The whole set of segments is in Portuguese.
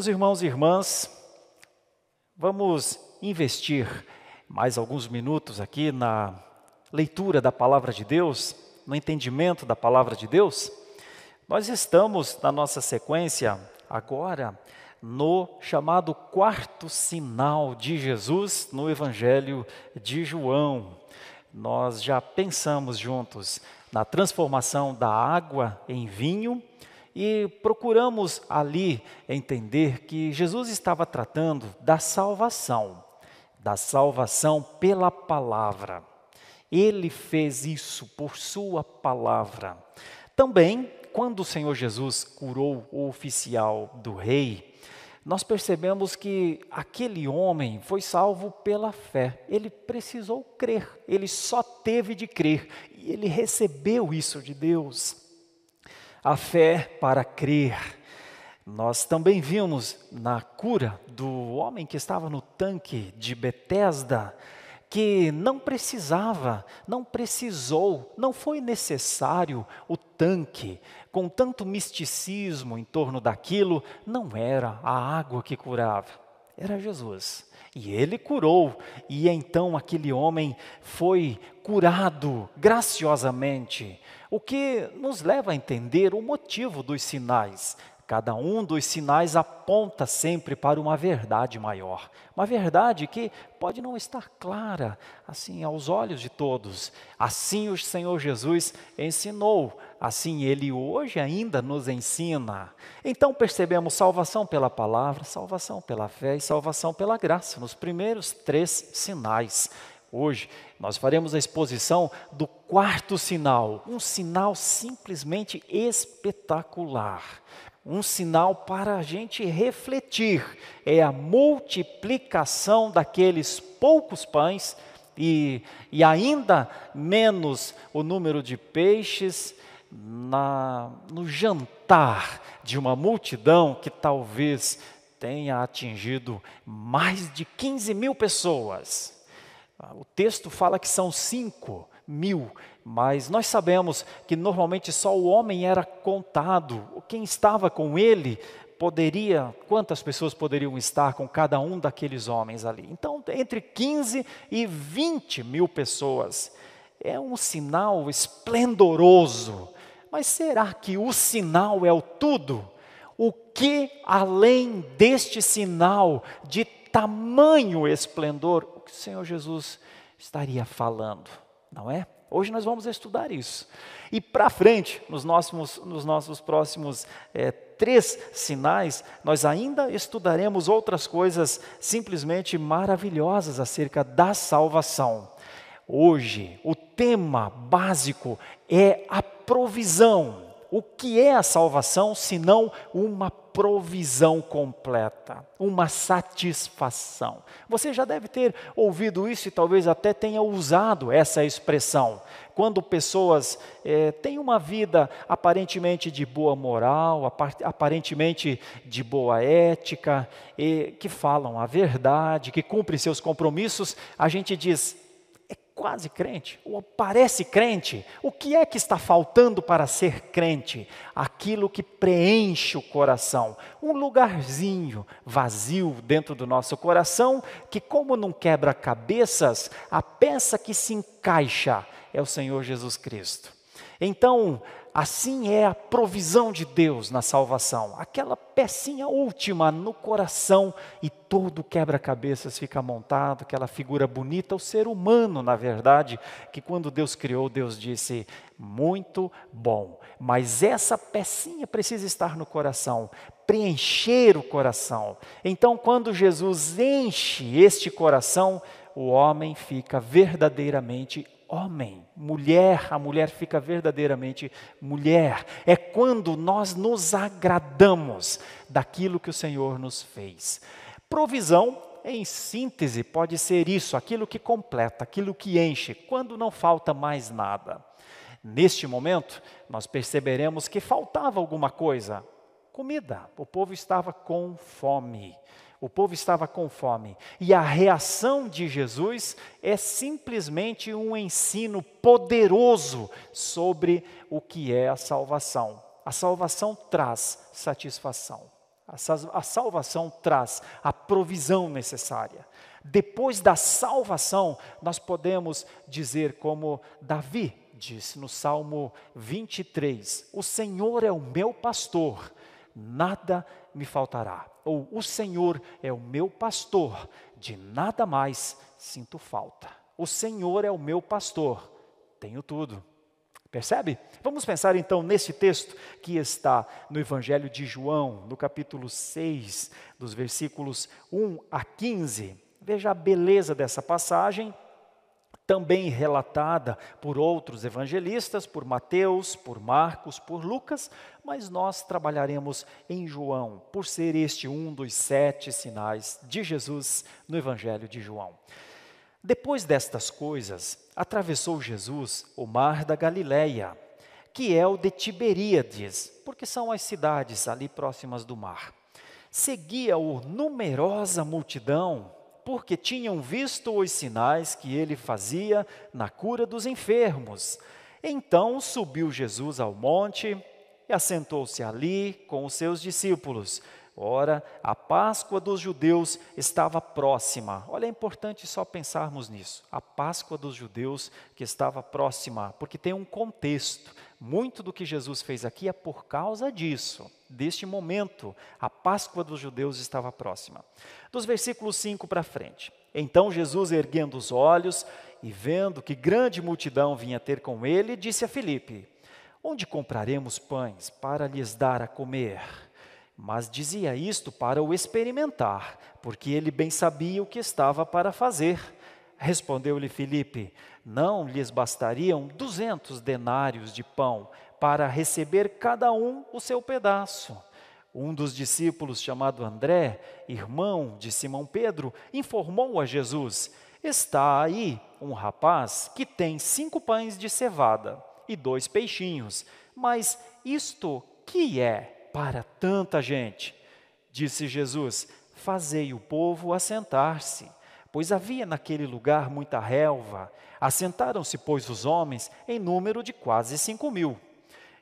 Meus irmãos e irmãs, vamos investir mais alguns minutos aqui na leitura da palavra de Deus, no entendimento da palavra de Deus. Nós estamos na nossa sequência agora no chamado quarto sinal de Jesus no Evangelho de João. Nós já pensamos juntos na transformação da água em vinho e procuramos ali entender que Jesus estava tratando da salvação, da salvação pela palavra. Ele fez isso por sua palavra. Também, quando o Senhor Jesus curou o oficial do rei, nós percebemos que aquele homem foi salvo pela fé. Ele precisou crer, ele só teve de crer e ele recebeu isso de Deus a fé para crer. Nós também vimos na cura do homem que estava no tanque de Betesda, que não precisava, não precisou, não foi necessário o tanque, com tanto misticismo em torno daquilo, não era a água que curava, era Jesus. E ele curou, e então aquele homem foi curado graciosamente. O que nos leva a entender o motivo dos sinais. Cada um dos sinais aponta sempre para uma verdade maior, uma verdade que pode não estar clara assim aos olhos de todos. Assim o Senhor Jesus ensinou, assim ele hoje ainda nos ensina. Então percebemos salvação pela palavra, salvação pela fé e salvação pela graça, nos primeiros três sinais. Hoje nós faremos a exposição do quarto sinal, um sinal simplesmente espetacular. Um sinal para a gente refletir, é a multiplicação daqueles poucos pães e, e ainda menos o número de peixes na, no jantar de uma multidão que talvez tenha atingido mais de 15 mil pessoas. O texto fala que são cinco mil, mas nós sabemos que normalmente só o homem era contado. Quem estava com ele poderia, quantas pessoas poderiam estar com cada um daqueles homens ali? Então, entre 15 e 20 mil pessoas. É um sinal esplendoroso. Mas será que o sinal é o tudo? O que além deste sinal de tamanho esplendor, o que o Senhor Jesus estaria falando, não é? Hoje nós vamos estudar isso. E para frente, nos nossos, nos nossos próximos é, três sinais, nós ainda estudaremos outras coisas simplesmente maravilhosas acerca da salvação. Hoje, o tema básico é a provisão. O que é a salvação senão uma provisão completa, uma satisfação. Você já deve ter ouvido isso e talvez até tenha usado essa expressão. Quando pessoas é, têm uma vida aparentemente de boa moral, aparentemente de boa ética, que falam a verdade, que cumprem seus compromissos, a gente diz: quase crente, ou parece crente, o que é que está faltando para ser crente? Aquilo que preenche o coração, um lugarzinho vazio dentro do nosso coração, que, como não quebra cabeças, a peça que se encaixa é o Senhor Jesus Cristo. Então, assim é a provisão de Deus na salvação, aquela pecinha última no coração e todo quebra-cabeças fica montado, aquela figura bonita, o ser humano, na verdade, que quando Deus criou, Deus disse: muito bom, mas essa pecinha precisa estar no coração, preencher o coração. Então, quando Jesus enche este coração, o homem fica verdadeiramente homem, mulher, a mulher fica verdadeiramente mulher. É quando nós nos agradamos daquilo que o Senhor nos fez. Provisão, em síntese, pode ser isso, aquilo que completa, aquilo que enche, quando não falta mais nada. Neste momento, nós perceberemos que faltava alguma coisa. Comida. O povo estava com fome. O povo estava com fome. E a reação de Jesus é simplesmente um ensino poderoso sobre o que é a salvação. A salvação traz satisfação. A salvação traz a provisão necessária. Depois da salvação, nós podemos dizer, como Davi disse no Salmo 23: O Senhor é o meu pastor, nada me faltará. Ou o Senhor é o meu pastor, de nada mais sinto falta. O Senhor é o meu pastor, tenho tudo. Percebe? Vamos pensar então nesse texto que está no Evangelho de João, no capítulo 6, dos versículos 1 a 15. Veja a beleza dessa passagem, também relatada por outros evangelistas, por Mateus, por Marcos, por Lucas, mas nós trabalharemos em João, por ser este um dos sete sinais de Jesus no Evangelho de João. Depois destas coisas, atravessou Jesus o mar da Galileia, que é o de Tiberíades, porque são as cidades ali próximas do mar. Seguia-o numerosa multidão, porque tinham visto os sinais que ele fazia na cura dos enfermos. Então subiu Jesus ao monte e assentou-se ali com os seus discípulos. Ora, a Páscoa dos judeus estava próxima. Olha, é importante só pensarmos nisso. A Páscoa dos judeus que estava próxima, porque tem um contexto. Muito do que Jesus fez aqui é por causa disso, deste momento. A Páscoa dos judeus estava próxima. Dos versículos 5 para frente. Então Jesus, erguendo os olhos e vendo que grande multidão vinha ter com ele, disse a Filipe: Onde compraremos pães para lhes dar a comer? Mas dizia isto para o experimentar, porque ele bem sabia o que estava para fazer. Respondeu-lhe Filipe: Não lhes bastariam duzentos denários de pão para receber cada um o seu pedaço. Um dos discípulos, chamado André, irmão de Simão Pedro, informou a Jesus: Está aí um rapaz que tem cinco pães de cevada e dois peixinhos, mas isto que é? Para tanta gente. Disse Jesus: Fazei o povo assentar-se, pois havia naquele lugar muita relva. Assentaram-se, pois, os homens em número de quase cinco mil.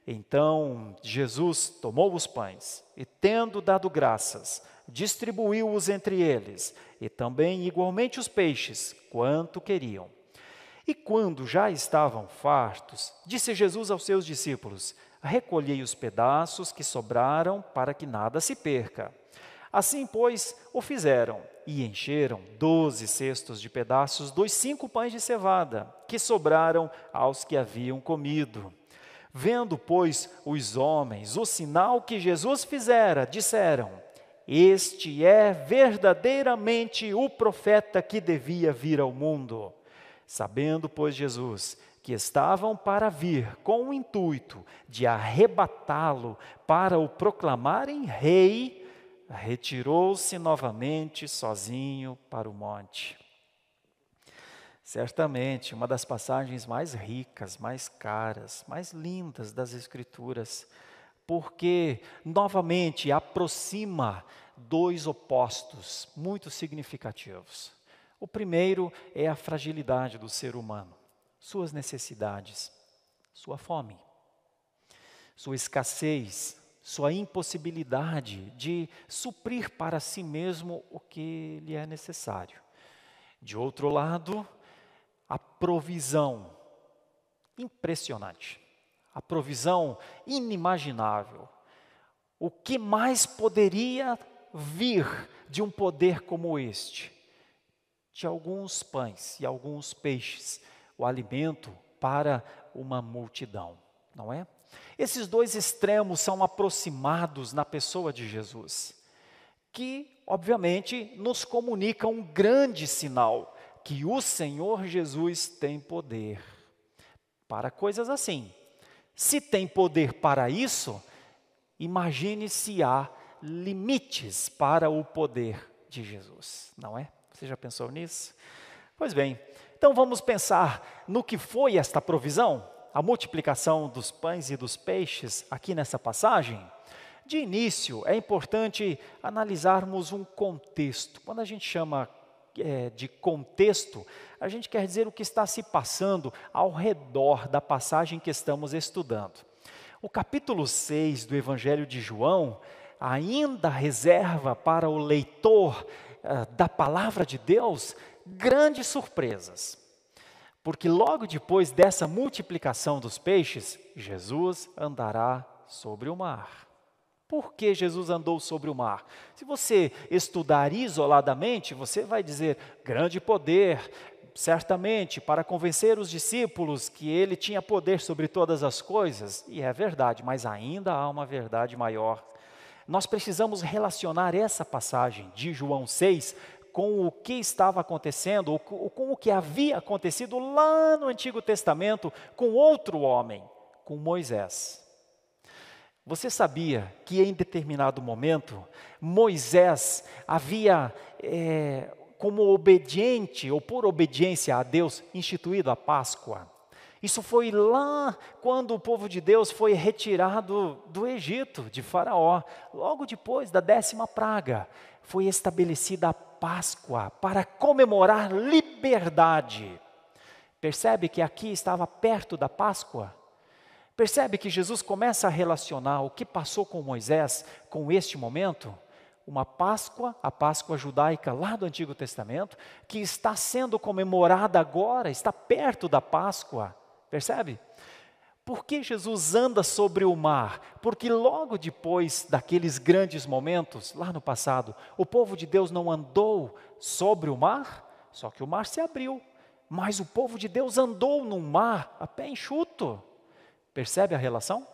Então Jesus tomou os pães e, tendo dado graças, distribuiu-os entre eles, e também igualmente os peixes, quanto queriam. E quando já estavam fartos, disse Jesus aos seus discípulos: recolhei os pedaços que sobraram para que nada se perca. Assim, pois, o fizeram e encheram doze cestos de pedaços dos cinco pães de cevada que sobraram aos que haviam comido. Vendo, pois, os homens o sinal que Jesus fizera, disseram: Este é verdadeiramente o profeta que devia vir ao mundo. Sabendo, pois, Jesus que estavam para vir com o intuito de arrebatá-lo para o proclamarem rei, retirou-se novamente sozinho para o monte. Certamente, uma das passagens mais ricas, mais caras, mais lindas das Escrituras, porque novamente aproxima dois opostos muito significativos. O primeiro é a fragilidade do ser humano suas necessidades, sua fome, sua escassez, sua impossibilidade de suprir para si mesmo o que lhe é necessário. De outro lado, a provisão impressionante, a provisão inimaginável. O que mais poderia vir de um poder como este? De alguns pães e alguns peixes o alimento para uma multidão, não é? Esses dois extremos são aproximados na pessoa de Jesus, que, obviamente, nos comunica um grande sinal que o Senhor Jesus tem poder para coisas assim. Se tem poder para isso, imagine se há limites para o poder de Jesus, não é? Você já pensou nisso? Pois bem, então vamos pensar no que foi esta provisão, a multiplicação dos pães e dos peixes aqui nessa passagem. De início, é importante analisarmos um contexto. Quando a gente chama é, de contexto, a gente quer dizer o que está se passando ao redor da passagem que estamos estudando. O capítulo 6 do Evangelho de João ainda reserva para o leitor uh, da palavra de Deus grandes surpresas. Porque logo depois dessa multiplicação dos peixes, Jesus andará sobre o mar. Por que Jesus andou sobre o mar? Se você estudar isoladamente, você vai dizer grande poder, certamente, para convencer os discípulos que ele tinha poder sobre todas as coisas, e é verdade, mas ainda há uma verdade maior. Nós precisamos relacionar essa passagem de João 6 com o que estava acontecendo, com o que havia acontecido lá no Antigo Testamento com outro homem, com Moisés. Você sabia que em determinado momento Moisés havia, é, como obediente ou por obediência a Deus, instituído a Páscoa? Isso foi lá quando o povo de Deus foi retirado do Egito, de Faraó, logo depois da décima praga. Foi estabelecida a Páscoa para comemorar liberdade. Percebe que aqui estava perto da Páscoa? Percebe que Jesus começa a relacionar o que passou com Moisés com este momento? Uma Páscoa, a Páscoa judaica lá do Antigo Testamento, que está sendo comemorada agora, está perto da Páscoa. Percebe? Por que Jesus anda sobre o mar? Porque logo depois daqueles grandes momentos, lá no passado, o povo de Deus não andou sobre o mar, só que o mar se abriu. Mas o povo de Deus andou no mar a pé enxuto. Percebe a relação?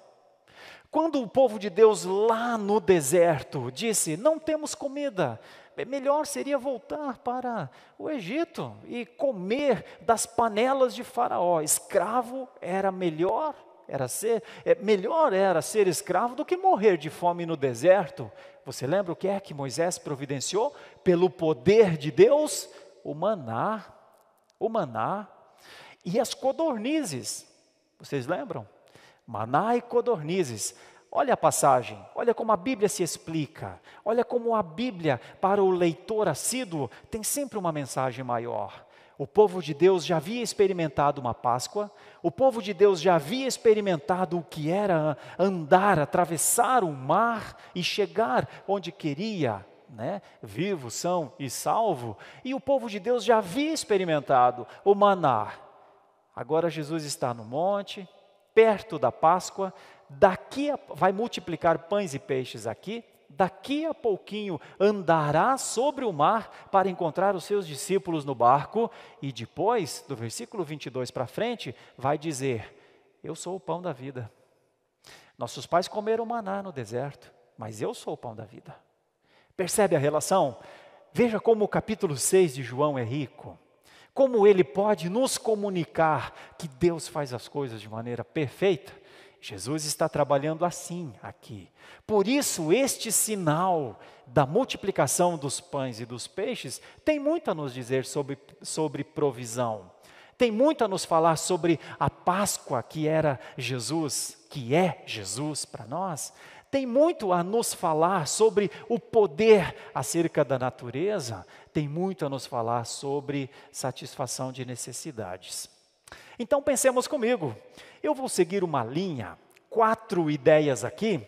Quando o povo de Deus lá no deserto disse: Não temos comida, melhor seria voltar para o Egito e comer das panelas de Faraó. Escravo era melhor, era ser, é, melhor era ser escravo do que morrer de fome no deserto. Você lembra o que é que Moisés providenciou? Pelo poder de Deus, o maná, o maná e as codornizes. Vocês lembram? maná e codornizes. Olha a passagem, olha como a Bíblia se explica, olha como a Bíblia, para o leitor assíduo, tem sempre uma mensagem maior. O povo de Deus já havia experimentado uma Páscoa, o povo de Deus já havia experimentado o que era andar, atravessar o mar e chegar onde queria, né? vivo, são e salvo, e o povo de Deus já havia experimentado o maná. Agora Jesus está no monte, perto da Páscoa, daqui a, vai multiplicar pães e peixes aqui, daqui a pouquinho andará sobre o mar para encontrar os seus discípulos no barco, e depois, do versículo 22 para frente, vai dizer: Eu sou o pão da vida. Nossos pais comeram maná no deserto, mas eu sou o pão da vida. Percebe a relação? Veja como o capítulo 6 de João é rico. Como ele pode nos comunicar que Deus faz as coisas de maneira perfeita? Jesus está trabalhando assim aqui. Por isso, este sinal da multiplicação dos pães e dos peixes tem muito a nos dizer sobre, sobre provisão. Tem muito a nos falar sobre a Páscoa que era Jesus, que é Jesus para nós tem muito a nos falar sobre o poder acerca da natureza, tem muito a nos falar sobre satisfação de necessidades. Então pensemos comigo, eu vou seguir uma linha, quatro ideias aqui,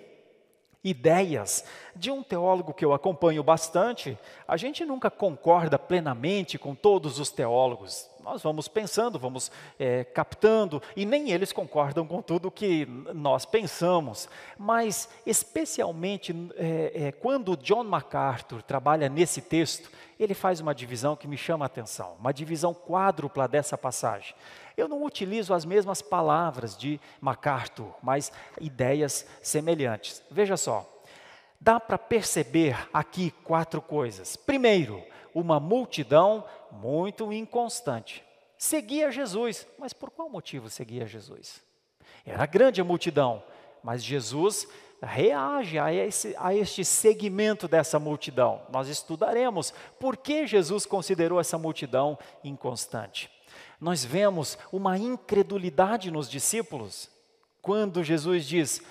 ideias de um teólogo que eu acompanho bastante. A gente nunca concorda plenamente com todos os teólogos. Nós vamos pensando, vamos é, captando, e nem eles concordam com tudo que nós pensamos. Mas, especialmente é, é, quando John MacArthur trabalha nesse texto, ele faz uma divisão que me chama a atenção, uma divisão quádrupla dessa passagem. Eu não utilizo as mesmas palavras de MacArthur, mas ideias semelhantes. Veja só, dá para perceber aqui quatro coisas. Primeiro, uma multidão muito inconstante. Seguia Jesus, mas por qual motivo seguia Jesus? Era grande a multidão, mas Jesus reage a, esse, a este segmento dessa multidão. Nós estudaremos por que Jesus considerou essa multidão inconstante nós vemos uma incredulidade nos discípulos. Quando Jesus diz,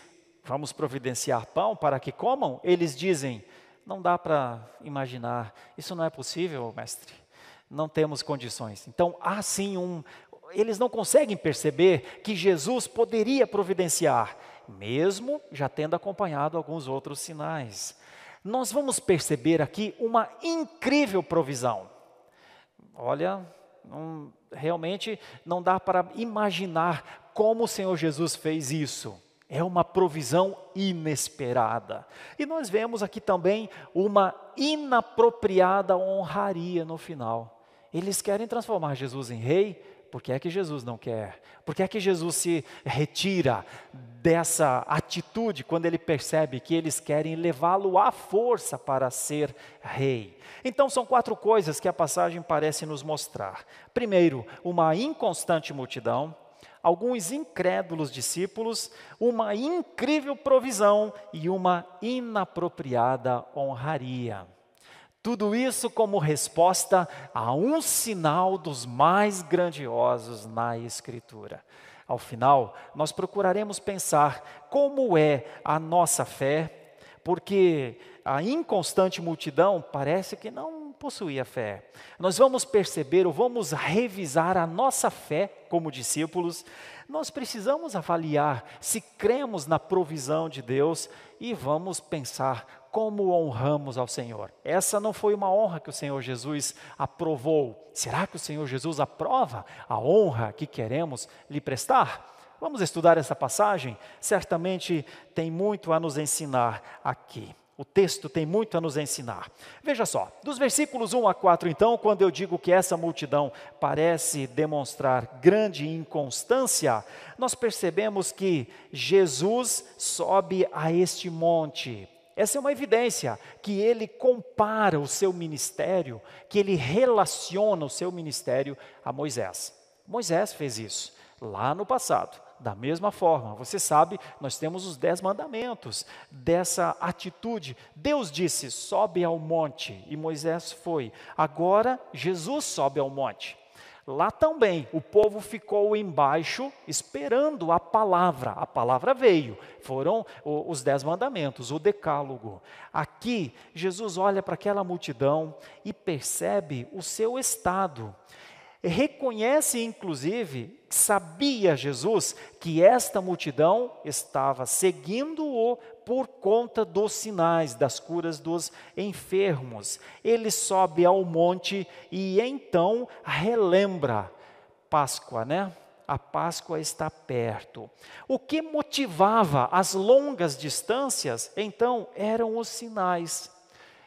vamos providenciar pão para que comam, eles dizem, não dá para imaginar, isso não é possível, mestre, não temos condições. Então há sim um. Eles não conseguem perceber que Jesus poderia providenciar. mesmo já tendo acompanhado alguns outros sinais. Nós vamos perceber aqui uma incrível provisão. Olha, não, realmente não dá para imaginar como o Senhor Jesus fez isso. É uma provisão inesperada. E nós vemos aqui também uma inapropriada honraria no final. Eles querem transformar Jesus em rei, por que é que Jesus não quer? Por que é que Jesus se retira dessa atitude quando ele percebe que eles querem levá-lo à força para ser rei? Então, são quatro coisas que a passagem parece nos mostrar. Primeiro, uma inconstante multidão alguns incrédulos discípulos, uma incrível provisão e uma inapropriada honraria. Tudo isso como resposta a um sinal dos mais grandiosos na Escritura. Ao final, nós procuraremos pensar como é a nossa fé, porque a inconstante multidão parece que não possuía fé. Nós vamos perceber ou vamos revisar a nossa fé como discípulos. Nós precisamos avaliar se cremos na provisão de Deus e vamos pensar como honramos ao Senhor. Essa não foi uma honra que o Senhor Jesus aprovou. Será que o Senhor Jesus aprova a honra que queremos lhe prestar? Vamos estudar essa passagem? Certamente tem muito a nos ensinar aqui. O texto tem muito a nos ensinar. Veja só, dos versículos 1 a 4, então, quando eu digo que essa multidão parece demonstrar grande inconstância, nós percebemos que Jesus sobe a este monte. Essa é uma evidência que ele compara o seu ministério, que ele relaciona o seu ministério a Moisés. Moisés fez isso lá no passado. Da mesma forma, você sabe, nós temos os dez mandamentos dessa atitude. Deus disse: sobe ao monte, e Moisés foi. Agora, Jesus sobe ao monte. Lá também, o povo ficou embaixo esperando a palavra. A palavra veio, foram os dez mandamentos, o decálogo. Aqui, Jesus olha para aquela multidão e percebe o seu estado reconhece inclusive, sabia Jesus que esta multidão estava seguindo-o por conta dos sinais, das curas dos enfermos. Ele sobe ao monte e então relembra Páscoa, né? A Páscoa está perto. O que motivava as longas distâncias, então, eram os sinais.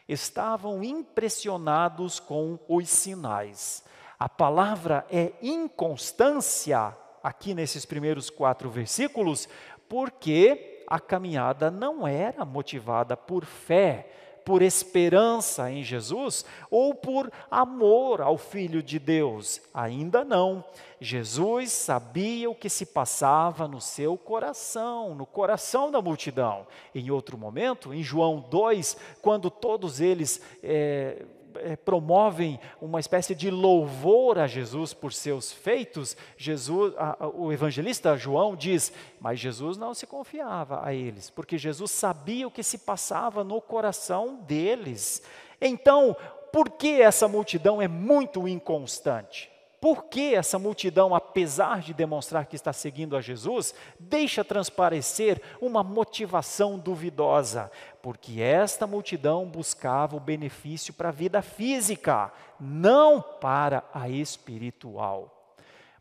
Estavam impressionados com os sinais. A palavra é inconstância aqui nesses primeiros quatro versículos, porque a caminhada não era motivada por fé, por esperança em Jesus ou por amor ao Filho de Deus. Ainda não. Jesus sabia o que se passava no seu coração, no coração da multidão. Em outro momento, em João 2, quando todos eles. É, é, promovem uma espécie de louvor a Jesus por seus feitos, Jesus, a, a, o evangelista João diz, mas Jesus não se confiava a eles, porque Jesus sabia o que se passava no coração deles. Então, por que essa multidão é muito inconstante? Por que essa multidão, apesar de demonstrar que está seguindo a Jesus, deixa transparecer uma motivação duvidosa? Porque esta multidão buscava o benefício para a vida física, não para a espiritual.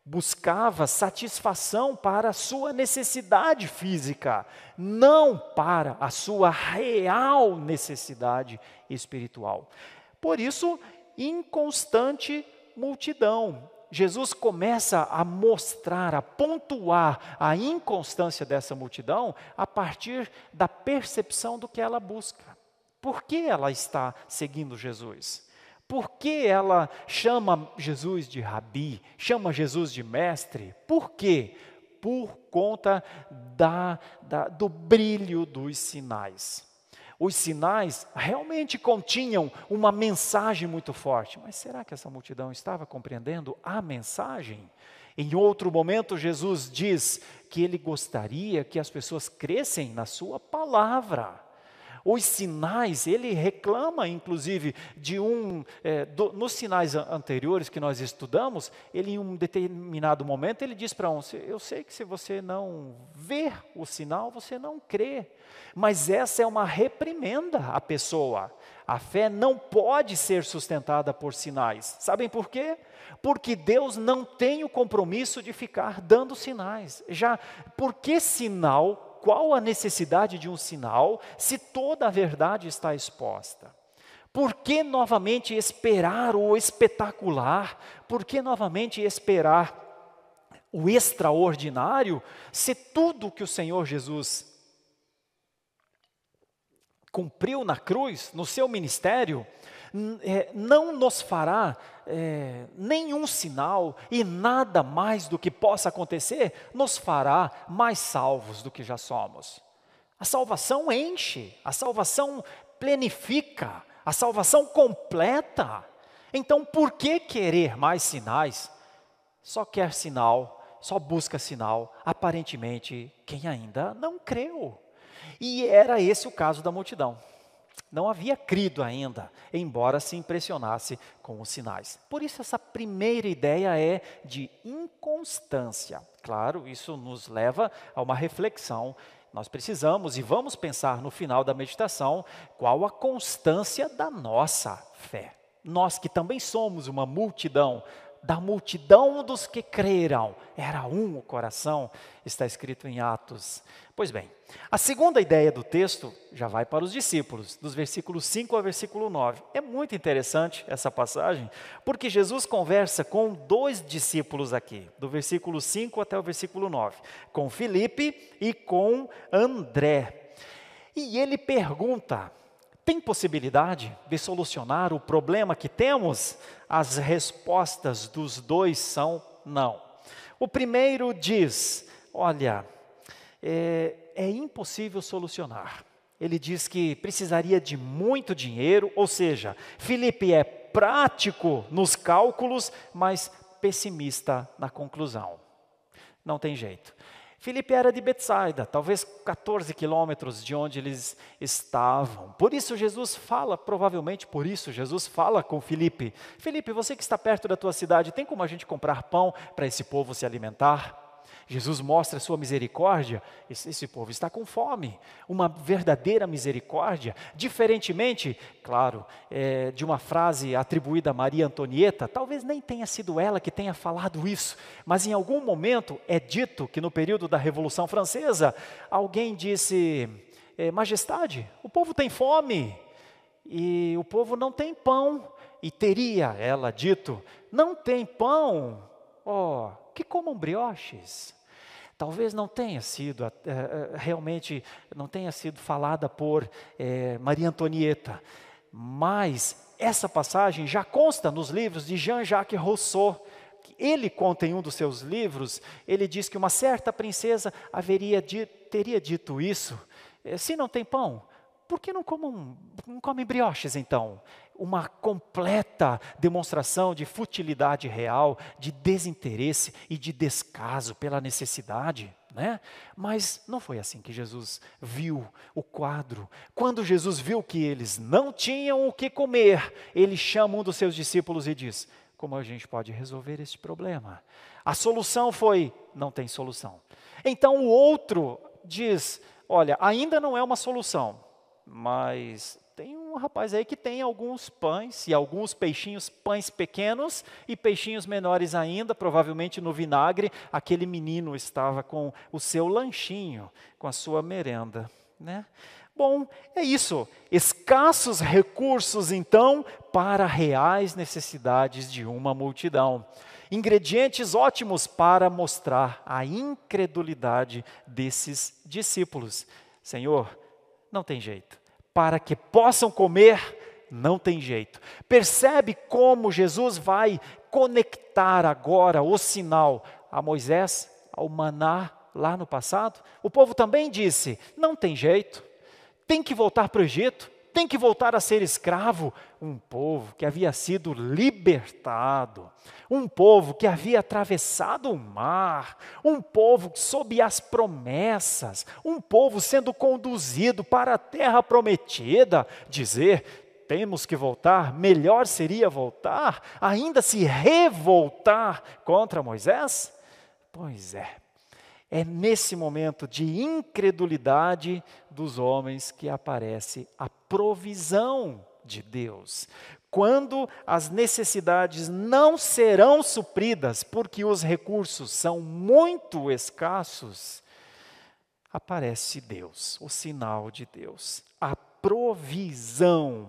Buscava satisfação para a sua necessidade física, não para a sua real necessidade espiritual. Por isso, inconstante multidão. Jesus começa a mostrar, a pontuar a inconstância dessa multidão a partir da percepção do que ela busca. Por que ela está seguindo Jesus? Por que ela chama Jesus de rabi, chama Jesus de mestre? Por quê? Por conta da, da, do brilho dos sinais. Os sinais realmente continham uma mensagem muito forte, mas será que essa multidão estava compreendendo a mensagem? Em outro momento, Jesus diz que ele gostaria que as pessoas crescem na sua palavra. Os sinais, ele reclama, inclusive, de um. É, do, nos sinais anteriores que nós estudamos, ele, em um determinado momento, ele diz para um: Eu sei que se você não ver o sinal, você não crê. Mas essa é uma reprimenda à pessoa. A fé não pode ser sustentada por sinais. Sabem por quê? Porque Deus não tem o compromisso de ficar dando sinais. Já, por que sinal qual a necessidade de um sinal se toda a verdade está exposta? Por que novamente esperar o espetacular? Por que novamente esperar o extraordinário se tudo que o Senhor Jesus cumpriu na cruz, no seu ministério, é, não nos fará é, nenhum sinal e nada mais do que possa acontecer nos fará mais salvos do que já somos. A salvação enche, a salvação plenifica, a salvação completa. Então, por que querer mais sinais? Só quer sinal, só busca sinal, aparentemente, quem ainda não creu. E era esse o caso da multidão não havia crido ainda, embora se impressionasse com os sinais. Por isso, essa primeira ideia é de inconstância. Claro, isso nos leva a uma reflexão. Nós precisamos e vamos pensar no final da meditação qual a constância da nossa fé. Nós que também somos uma multidão, da multidão dos que creram, era um o coração, está escrito em Atos. Pois bem, a segunda ideia do texto já vai para os discípulos, dos versículos 5 ao versículo 9. É muito interessante essa passagem, porque Jesus conversa com dois discípulos aqui, do versículo 5 até o versículo 9, com Filipe e com André. E ele pergunta: tem possibilidade de solucionar o problema que temos? As respostas dos dois são não. O primeiro diz: olha, é, é impossível solucionar. Ele diz que precisaria de muito dinheiro, ou seja, Felipe é prático nos cálculos, mas pessimista na conclusão. Não tem jeito. Filipe era de Betsaida, talvez 14 quilômetros de onde eles estavam. Por isso Jesus fala, provavelmente por isso Jesus fala com Filipe: Filipe, você que está perto da tua cidade, tem como a gente comprar pão para esse povo se alimentar? Jesus mostra sua misericórdia, esse, esse, povo está com fome, uma verdadeira misericórdia, diferentemente, claro, é, de uma frase atribuída a Maria Antonieta, talvez nem tenha sido ela que tenha falado isso, mas em algum momento é dito que no período da Revolução Francesa, alguém disse: é, Majestade, o povo tem fome e o povo não tem pão, e teria ela dito: Não tem pão, ó, oh, que comam brioches. Talvez não tenha sido é, realmente não tenha sido falada por é, Maria Antonieta, mas essa passagem já consta nos livros de Jean-Jacques Rousseau. Ele conta em um dos seus livros, ele diz que uma certa princesa haveria teria dito isso. Se não tem pão, por que não, comem, não brioches então? Uma completa demonstração de futilidade real, de desinteresse e de descaso pela necessidade. Né? Mas não foi assim que Jesus viu o quadro. Quando Jesus viu que eles não tinham o que comer, ele chama um dos seus discípulos e diz: Como a gente pode resolver este problema? A solução foi: não tem solução. Então o outro diz: Olha, ainda não é uma solução, mas tem um rapaz aí que tem alguns pães e alguns peixinhos, pães pequenos e peixinhos menores ainda, provavelmente no vinagre. Aquele menino estava com o seu lanchinho, com a sua merenda, né? Bom, é isso. Escassos recursos, então, para reais necessidades de uma multidão. Ingredientes ótimos para mostrar a incredulidade desses discípulos. Senhor, não tem jeito. Para que possam comer, não tem jeito. Percebe como Jesus vai conectar agora o sinal a Moisés, ao maná lá no passado? O povo também disse: não tem jeito, tem que voltar para o Egito, tem que voltar a ser escravo. Um povo que havia sido libertado, um povo que havia atravessado o mar, um povo sob as promessas, um povo sendo conduzido para a terra prometida. Dizer, temos que voltar, melhor seria voltar, ainda se revoltar contra Moisés? Pois é. É nesse momento de incredulidade dos homens que aparece a provisão de Deus. Quando as necessidades não serão supridas porque os recursos são muito escassos, aparece Deus, o sinal de Deus, a provisão.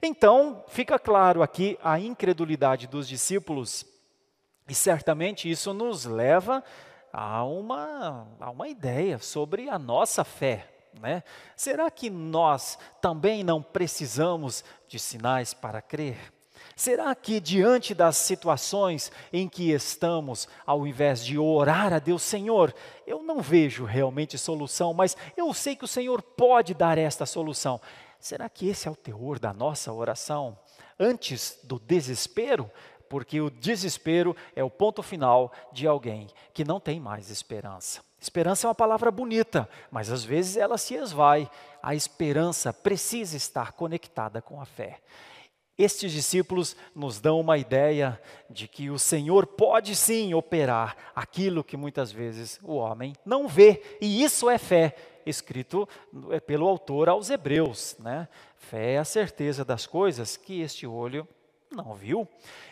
Então, fica claro aqui a incredulidade dos discípulos, e certamente isso nos leva há uma, há uma ideia sobre a nossa fé. Né? Será que nós também não precisamos de sinais para crer? Será que diante das situações em que estamos, ao invés de orar a Deus, Senhor, eu não vejo realmente solução, mas eu sei que o Senhor pode dar esta solução. Será que esse é o teor da nossa oração? Antes do desespero, porque o desespero é o ponto final de alguém que não tem mais esperança. Esperança é uma palavra bonita, mas às vezes ela se esvai. A esperança precisa estar conectada com a fé. Estes discípulos nos dão uma ideia de que o Senhor pode sim operar aquilo que muitas vezes o homem não vê, e isso é fé, escrito é pelo autor aos Hebreus. Né? Fé é a certeza das coisas que este olho não viu.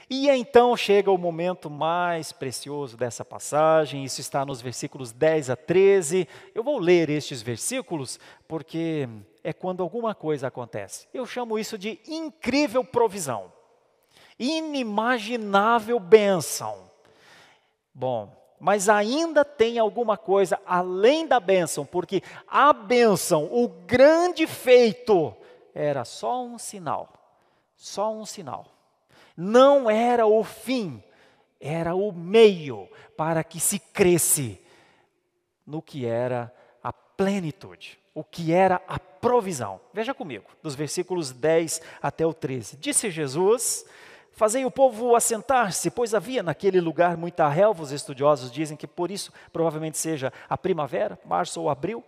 E então chega o momento mais precioso dessa passagem, isso está nos versículos 10 a 13. Eu vou ler estes versículos porque é quando alguma coisa acontece. Eu chamo isso de incrível provisão, inimaginável bênção. Bom, mas ainda tem alguma coisa além da bênção, porque a bênção, o grande feito, era só um sinal. Só um sinal não era o fim, era o meio para que se cresce no que era a plenitude, o que era a provisão. Veja comigo, dos versículos 10 até o 13. Disse Jesus: Fazei o povo assentar-se, pois havia naquele lugar muita relva. Os estudiosos dizem que por isso provavelmente seja a primavera, março ou abril.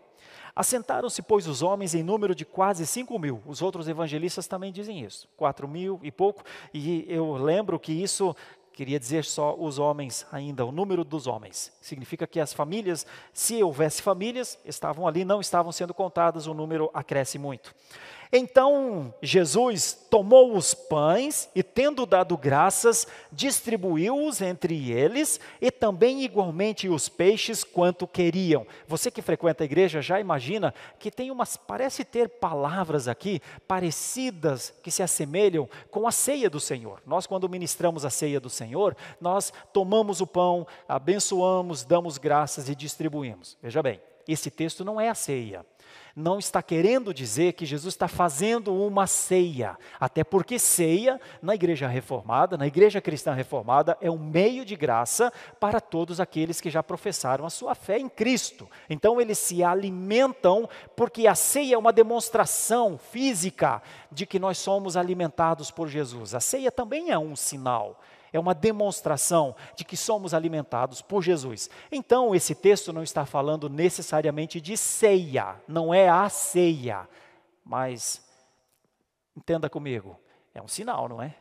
Assentaram-se, pois, os homens em número de quase cinco mil. Os outros evangelistas também dizem isso, quatro mil e pouco. E eu lembro que isso queria dizer só os homens ainda, o número dos homens. Significa que as famílias, se houvesse famílias, estavam ali, não estavam sendo contadas, o número acresce muito. Então Jesus tomou os pães e, tendo dado graças, distribuiu-os entre eles e também igualmente os peixes quanto queriam. Você que frequenta a igreja já imagina que tem umas, parece ter palavras aqui parecidas que se assemelham com a ceia do Senhor. Nós, quando ministramos a ceia do Senhor, nós tomamos o pão, abençoamos, damos graças e distribuímos. Veja bem, esse texto não é a ceia não está querendo dizer que Jesus está fazendo uma ceia, até porque ceia, na igreja reformada, na igreja cristã reformada, é um meio de graça para todos aqueles que já professaram a sua fé em Cristo. Então eles se alimentam, porque a ceia é uma demonstração física de que nós somos alimentados por Jesus. A ceia também é um sinal é uma demonstração de que somos alimentados por Jesus. Então, esse texto não está falando necessariamente de ceia, não é a ceia, mas entenda comigo, é um sinal, não é?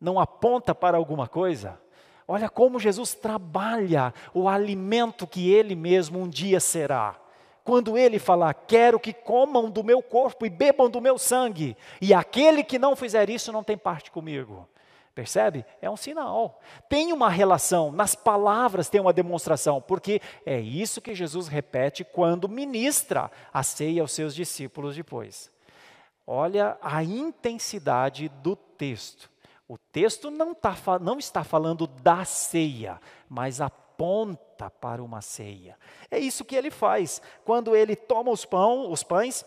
Não aponta para alguma coisa. Olha como Jesus trabalha o alimento que ele mesmo um dia será. Quando ele falar, quero que comam do meu corpo e bebam do meu sangue, e aquele que não fizer isso não tem parte comigo. Percebe? É um sinal. Tem uma relação, nas palavras tem uma demonstração, porque é isso que Jesus repete quando ministra a ceia aos seus discípulos depois. Olha a intensidade do texto. O texto não, tá, não está falando da ceia, mas aponta para uma ceia. É isso que ele faz. Quando ele toma os, pão, os pães,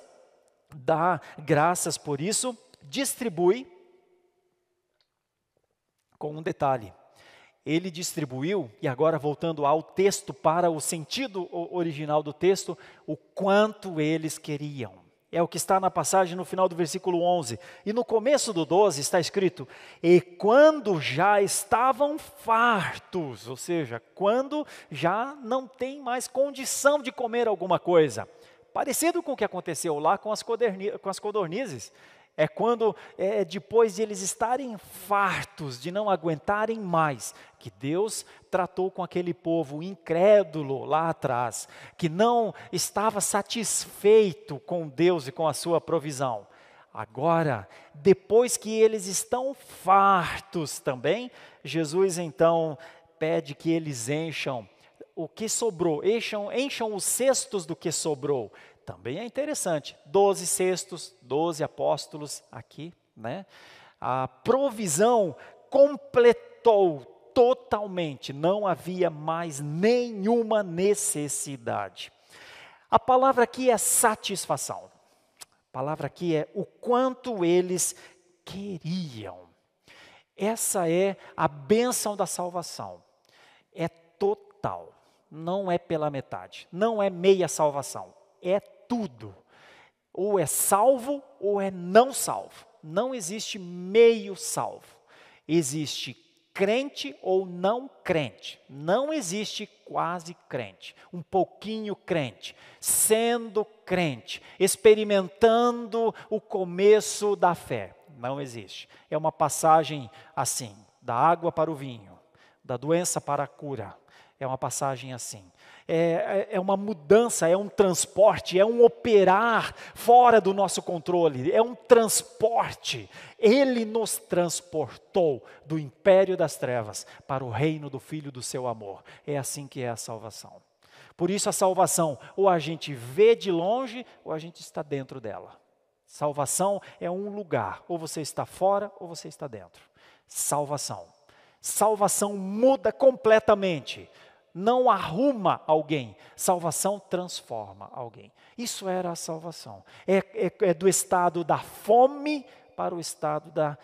dá graças por isso, distribui com um detalhe. Ele distribuiu, e agora voltando ao texto, para o sentido original do texto, o quanto eles queriam. É o que está na passagem no final do versículo 11. E no começo do 12 está escrito: E quando já estavam fartos, ou seja, quando já não tem mais condição de comer alguma coisa. Parecido com o que aconteceu lá com as, com as codornizes. É quando, é, depois de eles estarem fartos, de não aguentarem mais, que Deus tratou com aquele povo incrédulo lá atrás, que não estava satisfeito com Deus e com a sua provisão. Agora, depois que eles estão fartos também, Jesus então pede que eles encham o que sobrou, encham, encham os cestos do que sobrou. Também é interessante. Doze cestos, doze apóstolos aqui, né? A provisão completou totalmente, não havia mais nenhuma necessidade. A palavra aqui é satisfação. A palavra aqui é o quanto eles queriam. Essa é a bênção da salvação. É total, não é pela metade, não é meia salvação, é tudo. Ou é salvo ou é não salvo. Não existe meio salvo. Existe crente ou não crente. Não existe quase crente, um pouquinho crente, sendo crente, experimentando o começo da fé. Não existe. É uma passagem assim, da água para o vinho, da doença para a cura. É uma passagem assim é, é, é uma mudança, é um transporte, é um operar fora do nosso controle, é um transporte. Ele nos transportou do império das trevas para o reino do Filho do seu amor. É assim que é a salvação. Por isso, a salvação, ou a gente vê de longe, ou a gente está dentro dela. Salvação é um lugar, ou você está fora, ou você está dentro. Salvação. Salvação muda completamente não arruma alguém, salvação transforma alguém. Isso era a salvação. É, é, é do estado da fome para o estado da,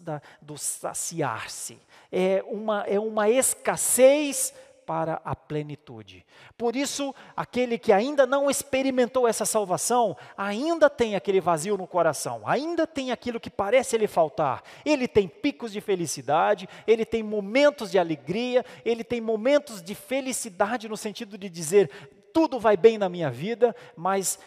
da do saciar-se. É uma, é uma escassez para a plenitude. Por isso, aquele que ainda não experimentou essa salvação, ainda tem aquele vazio no coração, ainda tem aquilo que parece lhe faltar. Ele tem picos de felicidade, ele tem momentos de alegria, ele tem momentos de felicidade no sentido de dizer tudo vai bem na minha vida, mas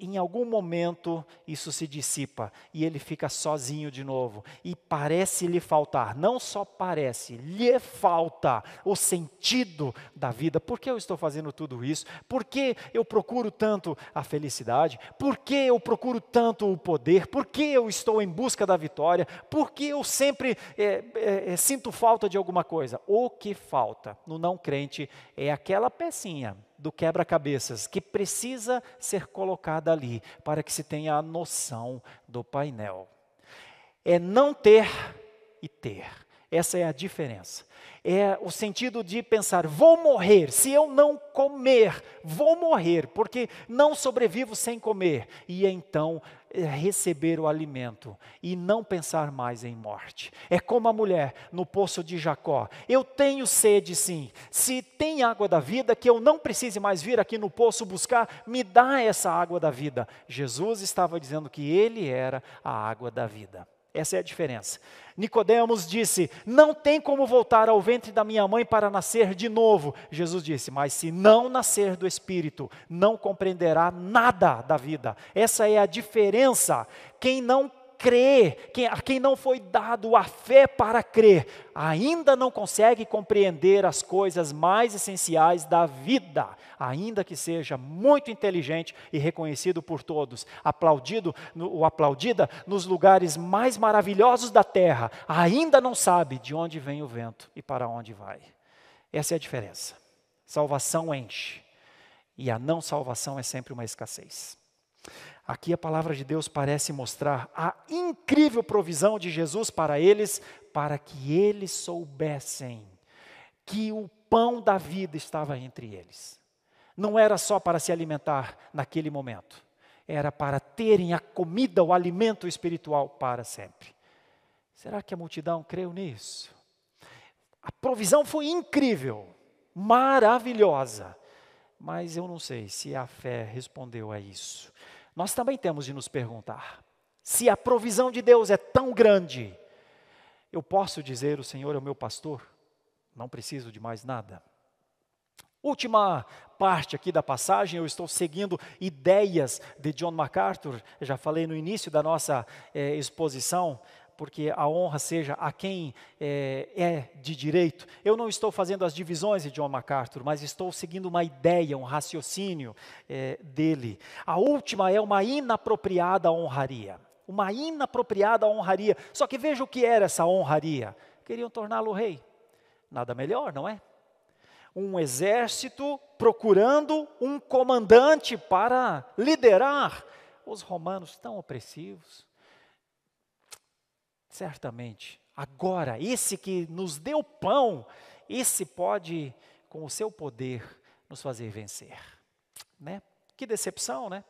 em algum momento isso se dissipa e ele fica sozinho de novo. E parece lhe faltar, não só parece, lhe falta o sentido da vida. Por que eu estou fazendo tudo isso? Por que eu procuro tanto a felicidade? Por que eu procuro tanto o poder? Por que eu estou em busca da vitória? Por que eu sempre é, é, sinto falta de alguma coisa? O que falta no não crente é aquela pecinha do quebra-cabeças que precisa ser colocada ali para que se tenha a noção do painel. É não ter e ter. Essa é a diferença. É o sentido de pensar: vou morrer, se eu não comer, vou morrer, porque não sobrevivo sem comer. E então receber o alimento e não pensar mais em morte. É como a mulher no poço de Jacó. Eu tenho sede, sim. Se tem água da vida, que eu não precise mais vir aqui no poço buscar, me dá essa água da vida. Jesus estava dizendo que ele era a água da vida. Essa é a diferença. Nicodemos disse: "Não tem como voltar ao ventre da minha mãe para nascer de novo". Jesus disse: "Mas se não nascer do espírito, não compreenderá nada da vida". Essa é a diferença. Quem não crê, quem, a quem não foi dado a fé para crer, ainda não consegue compreender as coisas mais essenciais da vida, ainda que seja muito inteligente e reconhecido por todos, aplaudido ou aplaudida nos lugares mais maravilhosos da terra, ainda não sabe de onde vem o vento e para onde vai. Essa é a diferença. Salvação enche, e a não salvação é sempre uma escassez. Aqui a palavra de Deus parece mostrar a incrível provisão de Jesus para eles, para que eles soubessem que o pão da vida estava entre eles. Não era só para se alimentar naquele momento, era para terem a comida, o alimento espiritual para sempre. Será que a multidão creu nisso? A provisão foi incrível, maravilhosa, mas eu não sei se a fé respondeu a isso. Nós também temos de nos perguntar: se a provisão de Deus é tão grande, eu posso dizer: o Senhor é o meu pastor, não preciso de mais nada? Última parte aqui da passagem, eu estou seguindo ideias de John MacArthur, já falei no início da nossa eh, exposição, porque a honra seja a quem é, é, de direito. Eu não estou fazendo as divisões de John MacArthur, mas estou seguindo uma ideia, um raciocínio é, dele. A última é uma inapropriada honraria. Uma inapropriada honraria. Só que veja o que era essa honraria. Queriam torná-lo rei. Nada melhor, não é? Um exército procurando um comandante para liderar os romanos tão opressivos Certamente, agora, esse que nos deu pão, esse pode, com o seu poder, nos fazer vencer. Né? Que decepção, né?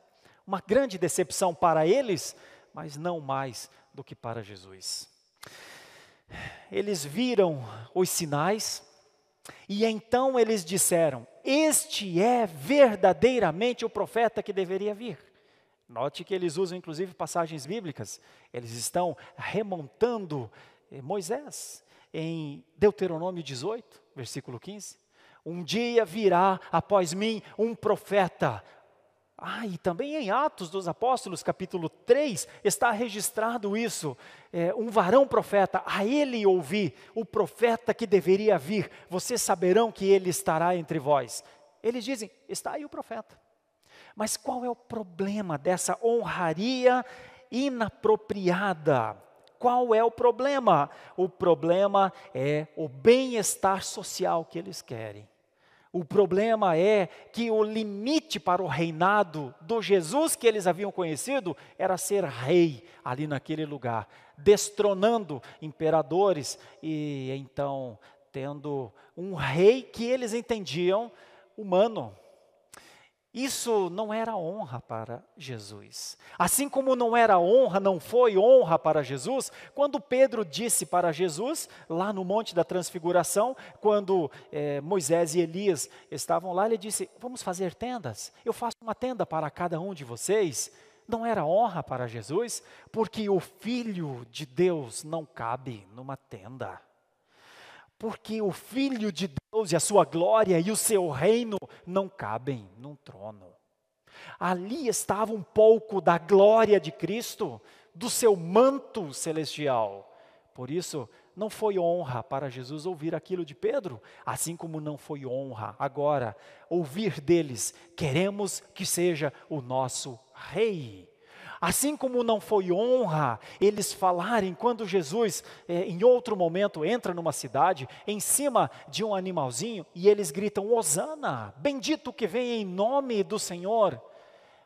Uma grande decepção para eles, mas não mais do que para Jesus. Eles viram os sinais e então eles disseram: Este é verdadeiramente o profeta que deveria vir. Note que eles usam inclusive passagens bíblicas. Eles estão remontando eh, Moisés em Deuteronômio 18, versículo 15. Um dia virá após mim um profeta. Ah, e também em Atos dos Apóstolos, capítulo 3, está registrado isso. É, um varão profeta, a ele ouvi, o profeta que deveria vir, vocês saberão que ele estará entre vós. Eles dizem: está aí o profeta. Mas qual é o problema dessa honraria inapropriada? Qual é o problema? O problema é o bem-estar social que eles querem. O problema é que o limite para o reinado do Jesus que eles haviam conhecido era ser rei ali naquele lugar, destronando imperadores e então tendo um rei que eles entendiam humano. Isso não era honra para Jesus. Assim como não era honra, não foi honra para Jesus, quando Pedro disse para Jesus, lá no Monte da Transfiguração, quando eh, Moisés e Elias estavam lá, ele disse: Vamos fazer tendas, eu faço uma tenda para cada um de vocês. Não era honra para Jesus, porque o Filho de Deus não cabe numa tenda porque o Filho de Deus e a sua glória e o seu reino não cabem num trono. Ali estava um pouco da glória de Cristo, do seu manto celestial. Por isso, não foi honra para Jesus ouvir aquilo de Pedro, assim como não foi honra agora ouvir deles: queremos que seja o nosso rei. Assim como não foi honra eles falarem quando Jesus, é, em outro momento, entra numa cidade, em cima de um animalzinho, e eles gritam: Hosana, bendito que vem em nome do Senhor.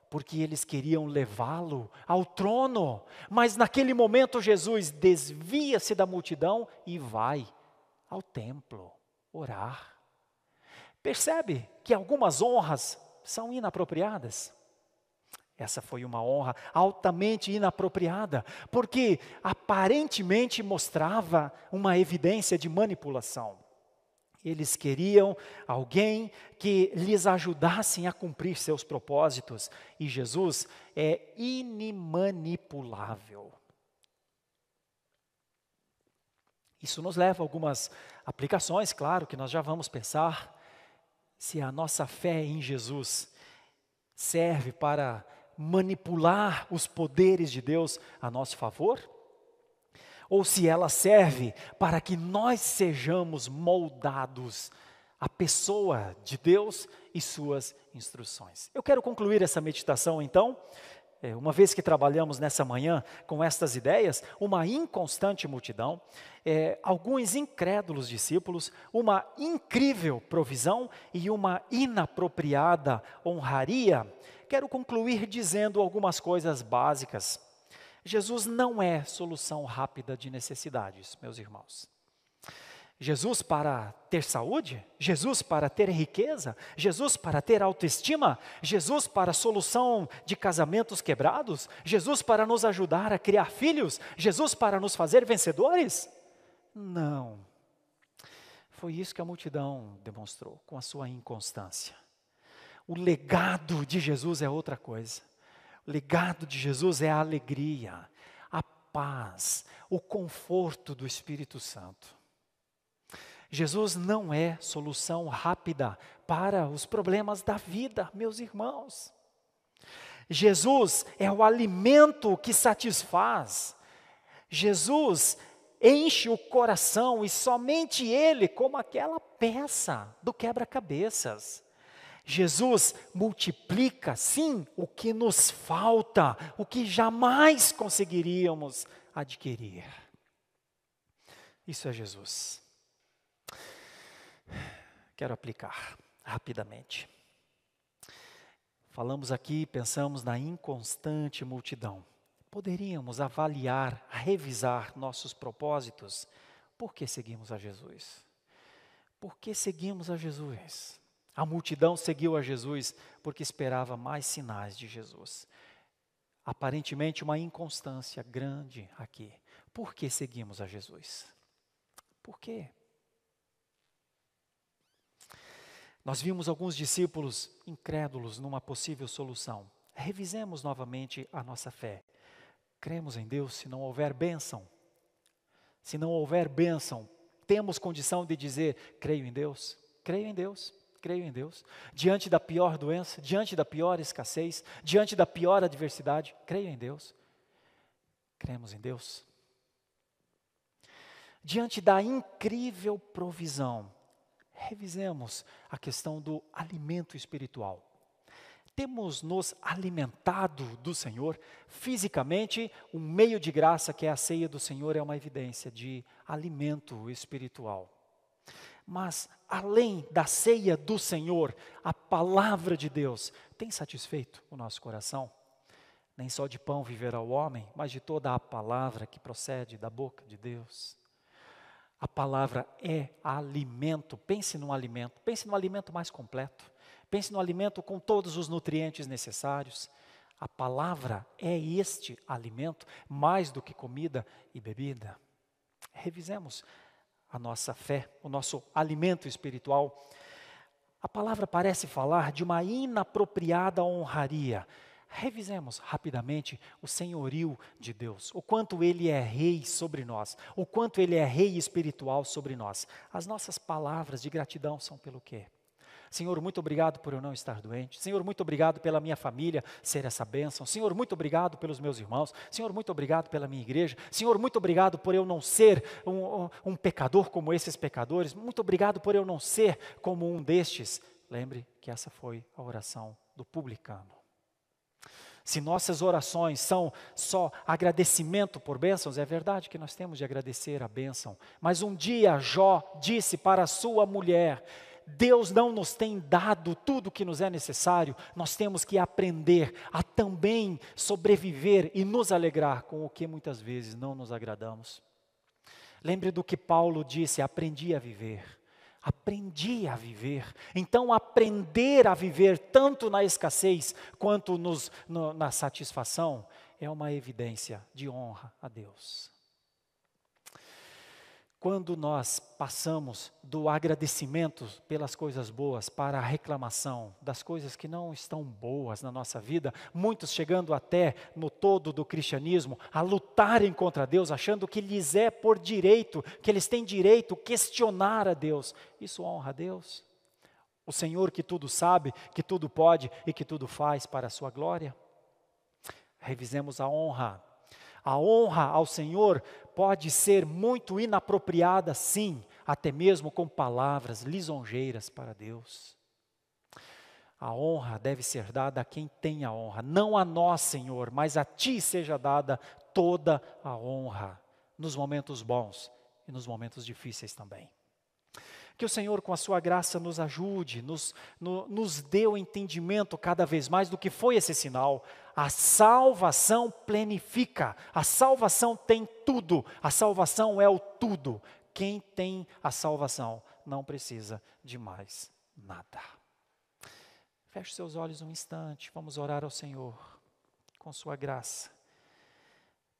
Porque eles queriam levá-lo ao trono, mas naquele momento Jesus desvia-se da multidão e vai ao templo orar. Percebe que algumas honras são inapropriadas? Essa foi uma honra altamente inapropriada, porque aparentemente mostrava uma evidência de manipulação. Eles queriam alguém que lhes ajudasse a cumprir seus propósitos, e Jesus é inimanipulável. Isso nos leva a algumas aplicações, claro, que nós já vamos pensar. Se a nossa fé em Jesus serve para manipular os poderes de Deus a nosso favor? Ou se ela serve para que nós sejamos moldados à pessoa de Deus e suas instruções. Eu quero concluir essa meditação então, é, uma vez que trabalhamos nessa manhã com estas ideias, uma inconstante multidão, é, alguns incrédulos discípulos, uma incrível provisão e uma inapropriada honraria quero concluir dizendo algumas coisas básicas. Jesus não é solução rápida de necessidades, meus irmãos. Jesus para ter saúde, Jesus para ter riqueza, Jesus para ter autoestima, Jesus para solução de casamentos quebrados, Jesus para nos ajudar a criar filhos, Jesus para nos fazer vencedores? Não. Foi isso que a multidão demonstrou com a sua inconstância. O legado de Jesus é outra coisa. O legado de Jesus é a alegria, a paz, o conforto do Espírito Santo. Jesus não é solução rápida para os problemas da vida, meus irmãos. Jesus é o alimento que satisfaz. Jesus enche o coração e somente Ele, como aquela peça do quebra-cabeças. Jesus multiplica, sim, o que nos falta, o que jamais conseguiríamos adquirir. Isso é Jesus. Quero aplicar rapidamente. Falamos aqui, pensamos na inconstante multidão. Poderíamos avaliar, revisar nossos propósitos. Por que seguimos a Jesus? Por que seguimos a Jesus? A multidão seguiu a Jesus porque esperava mais sinais de Jesus. Aparentemente, uma inconstância grande aqui. Por que seguimos a Jesus? Por quê? Nós vimos alguns discípulos incrédulos numa possível solução. Revisemos novamente a nossa fé. Cremos em Deus se não houver bênção. Se não houver bênção, temos condição de dizer: creio em Deus, creio em Deus, creio em Deus. Diante da pior doença, diante da pior escassez, diante da pior adversidade, creio em Deus. Cremos em Deus. Diante da incrível provisão, revisemos a questão do alimento espiritual. Temos nos alimentado do Senhor fisicamente, um meio de graça que é a ceia do Senhor é uma evidência de alimento espiritual. Mas, além da ceia do Senhor, a palavra de Deus tem satisfeito o nosso coração? Nem só de pão viverá o homem, mas de toda a palavra que procede da boca de Deus. A palavra é alimento. Pense num alimento, pense no alimento mais completo. Pense no alimento com todos os nutrientes necessários. A palavra é este alimento, mais do que comida e bebida. Revisemos a nossa fé, o nosso alimento espiritual. A palavra parece falar de uma inapropriada honraria Revisemos rapidamente o senhorio de Deus, o quanto Ele é rei sobre nós, o quanto Ele é rei espiritual sobre nós. As nossas palavras de gratidão são pelo quê? Senhor, muito obrigado por eu não estar doente. Senhor, muito obrigado pela minha família ser essa bênção. Senhor, muito obrigado pelos meus irmãos. Senhor, muito obrigado pela minha igreja. Senhor, muito obrigado por eu não ser um, um, pecador como esses pecadores. Muito obrigado por eu não ser como um destes. Lembre que essa foi a oração do publicano. Se nossas orações são só agradecimento por bênçãos, é verdade que nós temos de agradecer a bênção. Mas um dia Jó disse para sua mulher: Deus não nos tem dado tudo o que nos é necessário, nós temos que aprender a também sobreviver e nos alegrar com o que muitas vezes não nos agradamos. Lembre do que Paulo disse: aprendi a viver aprendi a viver. Então, aprender a viver tanto na escassez quanto nos, no, na satisfação é uma evidência de honra a Deus. Quando nós passamos do agradecimento pelas coisas boas para a reclamação das coisas que não estão boas na nossa vida, muitos chegando até no todo do cristianismo a lutarem contra Deus, achando que lhes é por direito, que eles têm direito questionar a Deus. Isso honra a Deus? O Senhor que tudo sabe, que tudo pode e que tudo faz para a sua glória? Revisemos a honra a honra ao Senhor pode ser muito inapropriada, sim, até mesmo com palavras lisonjeiras para Deus. A honra deve ser dada a quem tem a honra, não a nós, Senhor, mas a Ti seja dada toda a honra, nos momentos bons e nos momentos difíceis também. Que o Senhor, com a sua graça, nos ajude, nos, no, nos dê o entendimento cada vez mais do que foi esse sinal. A salvação plenifica, a salvação tem tudo, a salvação é o tudo. Quem tem a salvação não precisa de mais nada. Feche seus olhos um instante, vamos orar ao Senhor, com Sua graça.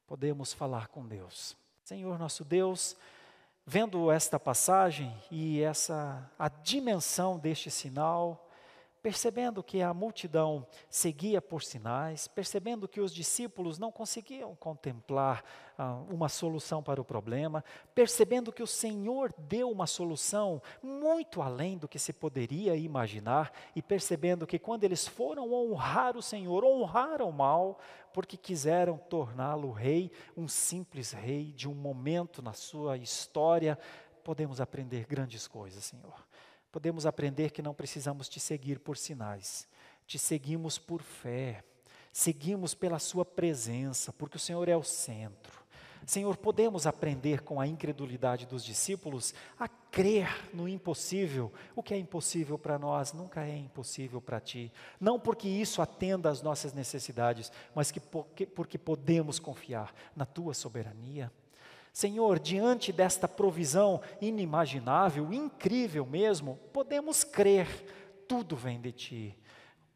Podemos falar com Deus. Senhor nosso Deus, vendo esta passagem e essa a dimensão deste sinal, percebendo que a multidão seguia por sinais, percebendo que os discípulos não conseguiam contemplar ah, uma solução para o problema, percebendo que o Senhor deu uma solução muito além do que se poderia imaginar, e percebendo que quando eles foram honrar o Senhor, honraram mal, porque quiseram torná-lo rei, um simples rei de um momento na sua história, podemos aprender grandes coisas, Senhor podemos aprender que não precisamos te seguir por sinais, te seguimos por fé, seguimos pela Sua presença, porque o Senhor é o centro. Senhor, podemos aprender com a incredulidade dos discípulos a crer no impossível. O que é impossível para nós nunca é impossível para ti. Não porque isso atenda às nossas necessidades, mas que porque, porque podemos confiar na tua soberania. Senhor, diante desta provisão inimaginável, incrível mesmo, podemos crer, tudo vem de Ti.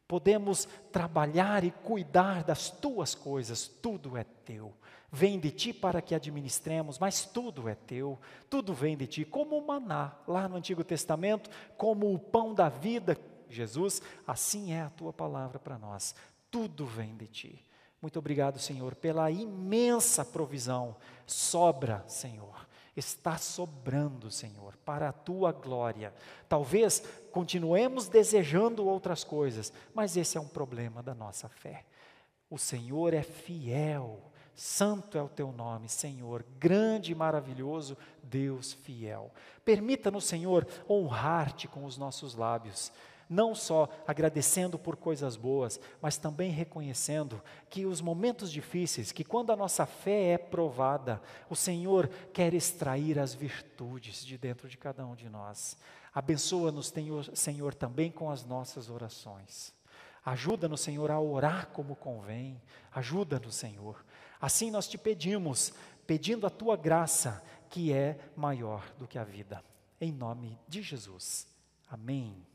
Podemos trabalhar e cuidar das tuas coisas, tudo é teu. Vem de ti para que administremos, mas tudo é teu, tudo vem de ti, como o maná, lá no Antigo Testamento, como o pão da vida, Jesus, assim é a tua palavra para nós, tudo vem de ti. Muito obrigado, Senhor, pela imensa provisão. Sobra, Senhor. Está sobrando, Senhor, para a tua glória. Talvez continuemos desejando outras coisas, mas esse é um problema da nossa fé. O Senhor é fiel. Santo é o teu nome, Senhor, grande e maravilhoso Deus fiel. Permita-nos, Senhor, honrar-te com os nossos lábios não só agradecendo por coisas boas, mas também reconhecendo que os momentos difíceis, que quando a nossa fé é provada, o Senhor quer extrair as virtudes de dentro de cada um de nós. Abençoa-nos, Senhor, também com as nossas orações. Ajuda-nos, Senhor, a orar como convém. Ajuda-nos, Senhor. Assim nós te pedimos, pedindo a tua graça, que é maior do que a vida. Em nome de Jesus. Amém.